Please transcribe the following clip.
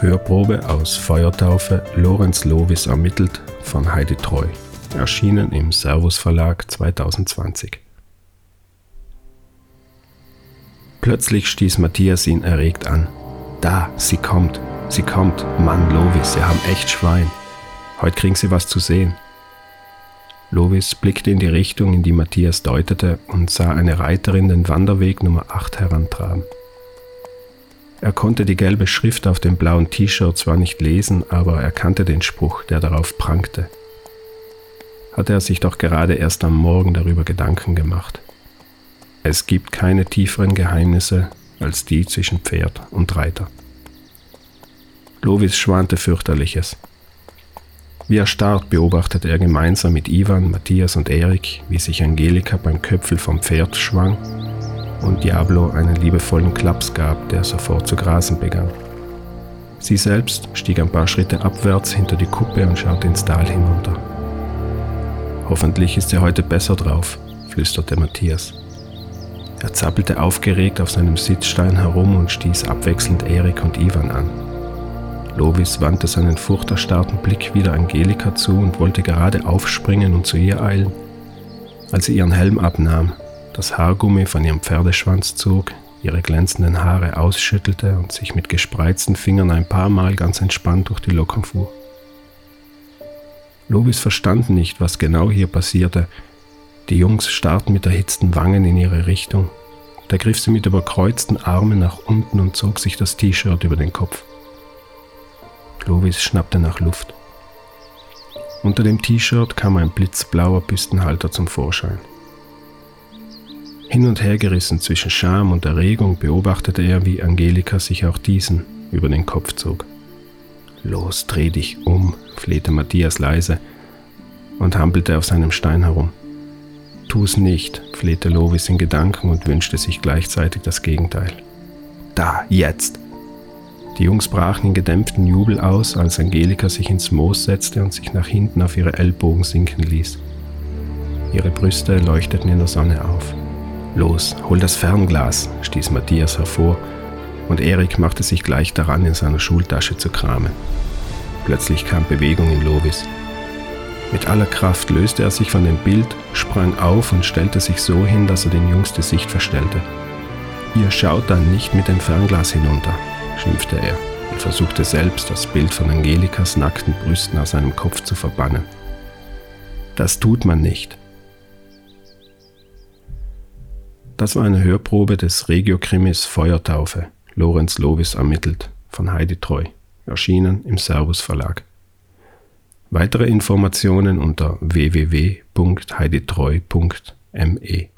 Hörprobe aus Feuertaufe Lorenz Lovis ermittelt von Heidi Treu. Erschienen im Servus Verlag 2020. Plötzlich stieß Matthias ihn erregt an. Da, sie kommt, sie kommt. Mann, Lovis, Sie haben echt Schwein. Heute kriegen Sie was zu sehen. Lovis blickte in die Richtung, in die Matthias deutete, und sah eine Reiterin den Wanderweg Nummer 8 herantraben. Er konnte die gelbe Schrift auf dem blauen T-Shirt zwar nicht lesen, aber er kannte den Spruch, der darauf prangte. Hatte er sich doch gerade erst am Morgen darüber Gedanken gemacht. Es gibt keine tieferen Geheimnisse als die zwischen Pferd und Reiter. Lovis schwante fürchterliches. Wie erstarrt beobachtete er gemeinsam mit Ivan, Matthias und Erik, wie sich Angelika beim Köpfel vom Pferd schwang und Diablo einen liebevollen Klaps gab, der sofort zu grasen begann. Sie selbst stieg ein paar Schritte abwärts hinter die Kuppe und schaute ins Tal hinunter. Hoffentlich ist er heute besser drauf, flüsterte Matthias. Er zappelte aufgeregt auf seinem Sitzstein herum und stieß abwechselnd Erik und Ivan an. Lovis wandte seinen furchterstarrten Blick wieder Angelika zu und wollte gerade aufspringen und zu ihr eilen, als sie ihren Helm abnahm das Haargummi von ihrem Pferdeschwanz zog, ihre glänzenden Haare ausschüttelte und sich mit gespreizten Fingern ein paar Mal ganz entspannt durch die Locken fuhr. Lovis verstand nicht, was genau hier passierte. Die Jungs starrten mit erhitzten Wangen in ihre Richtung. Da griff sie mit überkreuzten Armen nach unten und zog sich das T-Shirt über den Kopf. Lovis schnappte nach Luft. Unter dem T-Shirt kam ein blitzblauer Büstenhalter zum Vorschein. Hin und her gerissen zwischen Scham und Erregung beobachtete er, wie Angelika sich auch diesen über den Kopf zog. Los, dreh dich um, flehte Matthias leise und hampelte auf seinem Stein herum. Tu's nicht, flehte Lovis in Gedanken und wünschte sich gleichzeitig das Gegenteil. Da, jetzt! Die Jungs brachen in gedämpften Jubel aus, als Angelika sich ins Moos setzte und sich nach hinten auf ihre Ellbogen sinken ließ. Ihre Brüste leuchteten in der Sonne auf. Los, hol das Fernglas, stieß Matthias hervor, und Erik machte sich gleich daran, in seiner Schultasche zu kramen. Plötzlich kam Bewegung in Lovis. Mit aller Kraft löste er sich von dem Bild, sprang auf und stellte sich so hin, dass er den Jungs die Sicht verstellte. Ihr schaut dann nicht mit dem Fernglas hinunter, schimpfte er und versuchte selbst, das Bild von Angelikas nackten Brüsten aus seinem Kopf zu verbannen. Das tut man nicht. Das war eine Hörprobe des Regiokrimis Feuertaufe, Lorenz Lovis ermittelt, von Heidi Treu, erschienen im Servus Verlag. Weitere Informationen unter www.heiditreu.me